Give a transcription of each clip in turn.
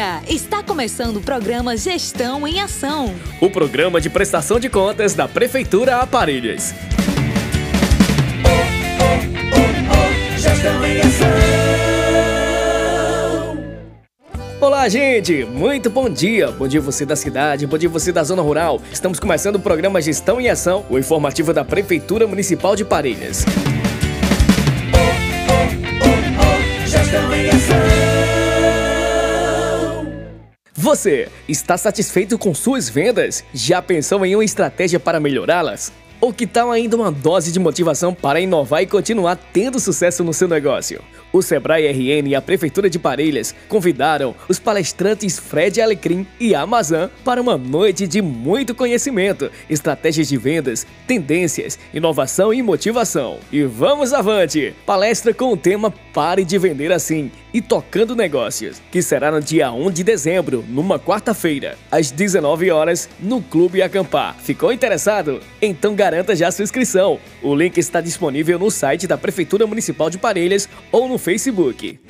Dia! Está começando o programa Gestão em Ação. O programa de prestação de contas da Prefeitura Aparelhas. Gestão em Ação. Olá, gente! Muito bom dia! Bom dia você da cidade, bom dia você da zona rural. Estamos começando o programa Gestão em Ação, o informativo da Prefeitura Municipal de Parelhas. Você está satisfeito com suas vendas? Já pensou em uma estratégia para melhorá-las? Ou que tal ainda uma dose de motivação para inovar e continuar tendo sucesso no seu negócio? O Sebrae RN e a Prefeitura de Parelhas convidaram os palestrantes Fred Alecrim e Amazon para uma noite de muito conhecimento, estratégias de vendas, tendências, inovação e motivação. E vamos avante! Palestra com o tema Pare de Vender Assim e Tocando Negócios, que será no dia 1 de dezembro, numa quarta-feira, às 19 horas, no Clube Acampar. Ficou interessado? Então garanta já sua inscrição. O link está disponível no site da Prefeitura Municipal de Parelhas ou no Facebook.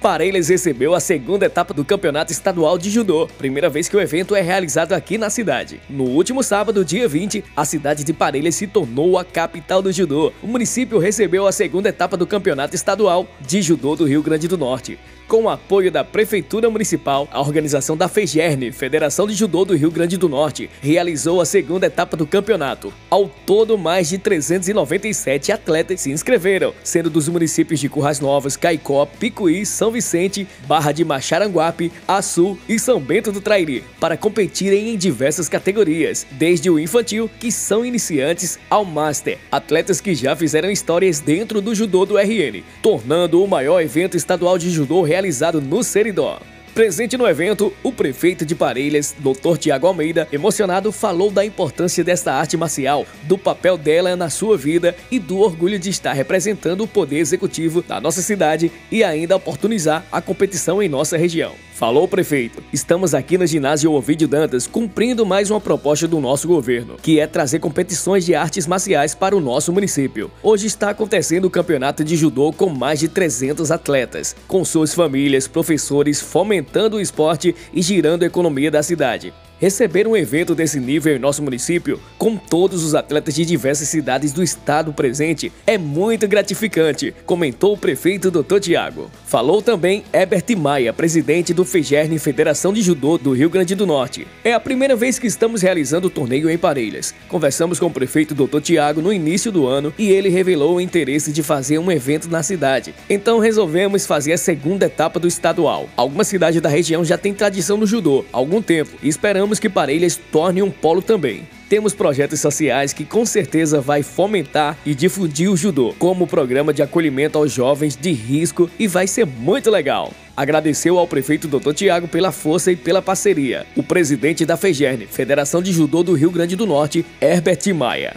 Parelhas recebeu a segunda etapa do Campeonato Estadual de Judô, primeira vez que o evento é realizado aqui na cidade. No último sábado, dia 20, a cidade de Parelhas se tornou a capital do judô. O município recebeu a segunda etapa do Campeonato Estadual de Judô do Rio Grande do Norte. Com o apoio da Prefeitura Municipal, a organização da FEGERN, Federação de Judô do Rio Grande do Norte, realizou a segunda etapa do campeonato. Ao todo, mais de 397 atletas se inscreveram, sendo dos municípios de Currais Novas, Caicó, Picuí, São Vicente, Barra de Macharanguape, Açu e São Bento do Trairi, para competirem em diversas categorias, desde o infantil, que são iniciantes, ao master, atletas que já fizeram histórias dentro do judô do RN, tornando o maior evento estadual de judô realizado no Seridó. Presente no evento, o prefeito de Parelhas, Dr. Tiago Almeida, emocionado, falou da importância desta arte marcial, do papel dela na sua vida e do orgulho de estar representando o poder executivo da nossa cidade e ainda oportunizar a competição em nossa região. Falou prefeito. Estamos aqui no ginásio Ovidio Dantas cumprindo mais uma proposta do nosso governo, que é trazer competições de artes marciais para o nosso município. Hoje está acontecendo o campeonato de judô com mais de 300 atletas, com suas famílias, professores fomentando o esporte e girando a economia da cidade. Receber um evento desse nível em nosso município, com todos os atletas de diversas cidades do estado presente, é muito gratificante, comentou o prefeito Dr. Tiago. Falou também Herbert Maia, presidente do FEGERN Federação de Judô do Rio Grande do Norte. É a primeira vez que estamos realizando o torneio em Parelhas. Conversamos com o prefeito Dr. Tiago no início do ano e ele revelou o interesse de fazer um evento na cidade. Então resolvemos fazer a segunda etapa do estadual. Algumas cidades da região já têm tradição no judô há algum tempo e esperamos que Parelhas torne um polo também. Temos projetos sociais que com certeza vai fomentar e difundir o judô, como o programa de acolhimento aos jovens de risco e vai ser muito legal. Agradeceu ao prefeito Dr. Tiago pela força e pela parceria. O presidente da FEGERN, Federação de Judô do Rio Grande do Norte, Herbert Maia.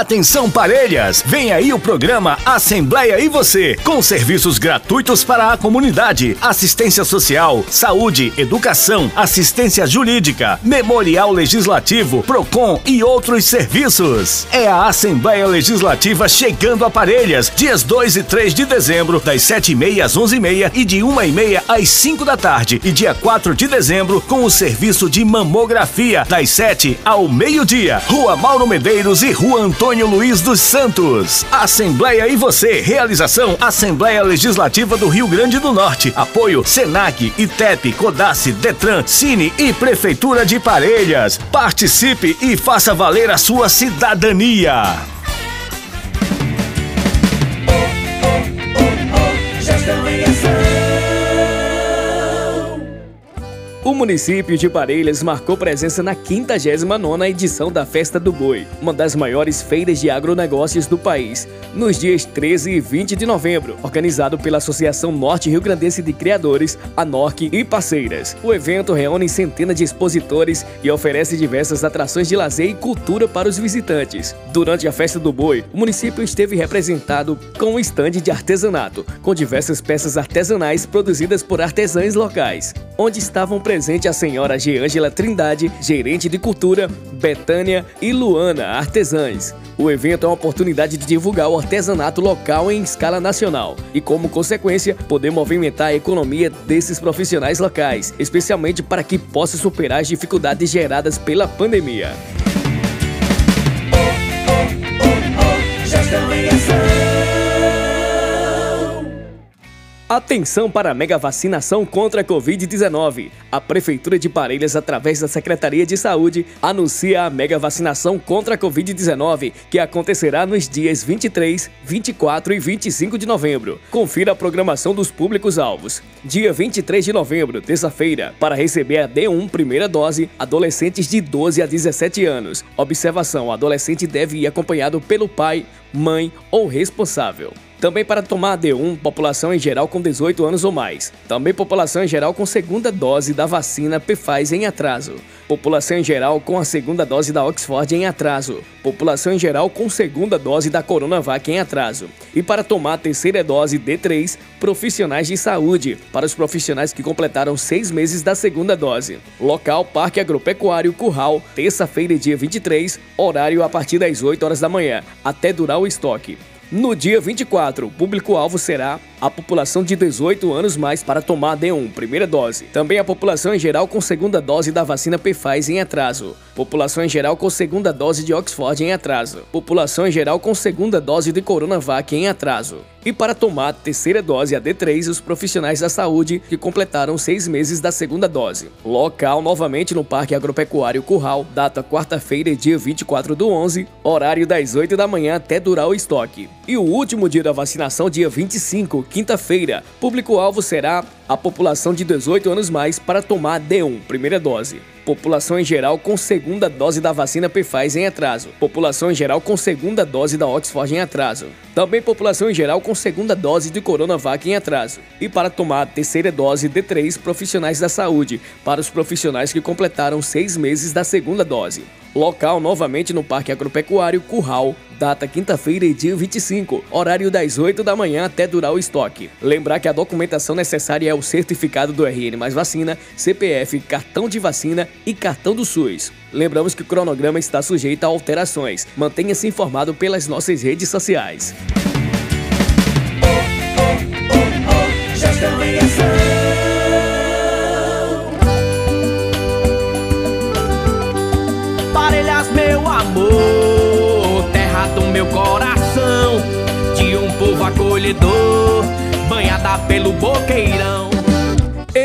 Atenção Parelhas! Vem aí o programa Assembleia e Você, com serviços gratuitos para a comunidade, assistência social, saúde, educação, assistência jurídica, memorial legislativo, PROCON e outros serviços. É a Assembleia Legislativa chegando a Parelhas, dias 2 e 3 de dezembro, das 7h30 às 11h30 e de 1h30 às 5 da tarde. E dia 4 de dezembro, com o serviço de mamografia, das 7 ao meio-dia. Rua Mauro Medeiros e Rua Antônio Luiz dos Santos. Assembleia e você. Realização Assembleia Legislativa do Rio Grande do Norte. Apoio Senac, ITEP, Codace, Detran, Cine e Prefeitura de Parelhas. Participe e faça valer a sua cidadania. Município de Parelhas marcou presença na 59ª edição da Festa do Boi, uma das maiores feiras de agronegócios do país, nos dias 13 e 20 de novembro, organizado pela Associação Norte Rio Grandense de Criadores, a NORC e parceiras. O evento reúne centenas de expositores e oferece diversas atrações de lazer e cultura para os visitantes. Durante a Festa do Boi, o município esteve representado com um estande de artesanato, com diversas peças artesanais produzidas por artesãs locais, onde estavam presentes a senhora Geângela Trindade, gerente de cultura, Betânia e Luana, artesãs. O evento é uma oportunidade de divulgar o artesanato local em escala nacional e, como consequência, poder movimentar a economia desses profissionais locais, especialmente para que possa superar as dificuldades geradas pela pandemia. Atenção para a mega vacinação contra a Covid-19. A Prefeitura de Parelhas, através da Secretaria de Saúde, anuncia a mega vacinação contra a Covid-19, que acontecerá nos dias 23, 24 e 25 de novembro. Confira a programação dos públicos-alvos. Dia 23 de novembro, terça-feira, para receber a D1 primeira dose, adolescentes de 12 a 17 anos. Observação: o adolescente deve ir acompanhado pelo pai, mãe ou responsável. Também para tomar a D1, população em geral com 18 anos ou mais. Também população em geral com segunda dose da vacina Pfizer em atraso. População em geral com a segunda dose da Oxford em atraso. População em geral com segunda dose da Coronavac em atraso. E para tomar a terceira dose D3, profissionais de saúde, para os profissionais que completaram seis meses da segunda dose. Local Parque Agropecuário Curral, terça-feira, dia 23, horário a partir das 8 horas da manhã, até durar o estoque. No dia 24, o público-alvo será a população de 18 anos mais para tomar a D1, primeira dose. Também a população em geral com segunda dose da vacina Pfizer em atraso. População em geral com segunda dose de Oxford em atraso. População em geral com segunda dose de Coronavac em atraso. E para tomar a terceira dose, a D3, os profissionais da saúde que completaram seis meses da segunda dose. Local novamente no Parque Agropecuário Curral, data quarta-feira, dia 24 do 11, horário das 8 da manhã até durar o estoque. E o último dia da vacinação, dia 25, quinta-feira. Público-alvo será a população de 18 anos mais para tomar D1, primeira dose. População em geral com segunda dose da vacina Pfizer em atraso. População em geral com segunda dose da Oxford em atraso. Também população em geral com segunda dose de Coronavac em atraso. E para tomar a terceira dose D3, profissionais da saúde, para os profissionais que completaram seis meses da segunda dose. Local novamente no Parque Agropecuário Curral, data quinta-feira, dia 25, horário das 8 da manhã até durar o estoque. Lembrar que a documentação necessária é o certificado do RN mais vacina, CPF, cartão de vacina e cartão do SUS. Lembramos que o cronograma está sujeito a alterações. Mantenha-se informado pelas nossas redes sociais. Parelhas, meu coração, de um povo acolhedor, banhada pelo boqueirão.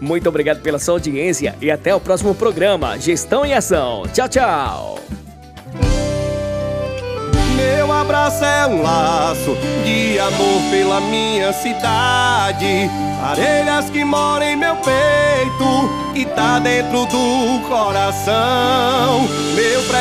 Muito obrigado pela sua audiência e até o próximo programa Gestão em Ação. Tchau, tchau. Meu abraço é um laço de amor pela minha cidade. Parelhas que moram em meu peito e tá dentro do coração.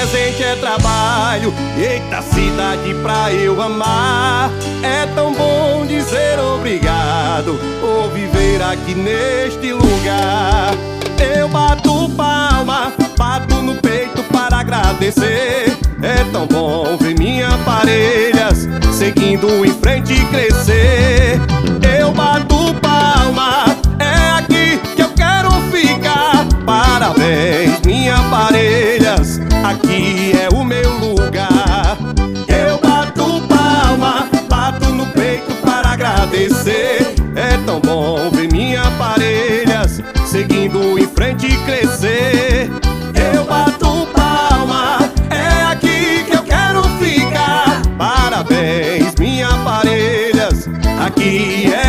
Presente é trabalho, eita cidade pra eu amar. É tão bom dizer obrigado por viver aqui neste lugar. Eu bato palma, bato no peito para agradecer. É tão bom ver minha parelhas seguindo em frente e crescer. Bom ver minha parelhas seguindo em frente crescer. Eu bato palma, é aqui que eu quero ficar. Parabéns, minha parelhas, aqui é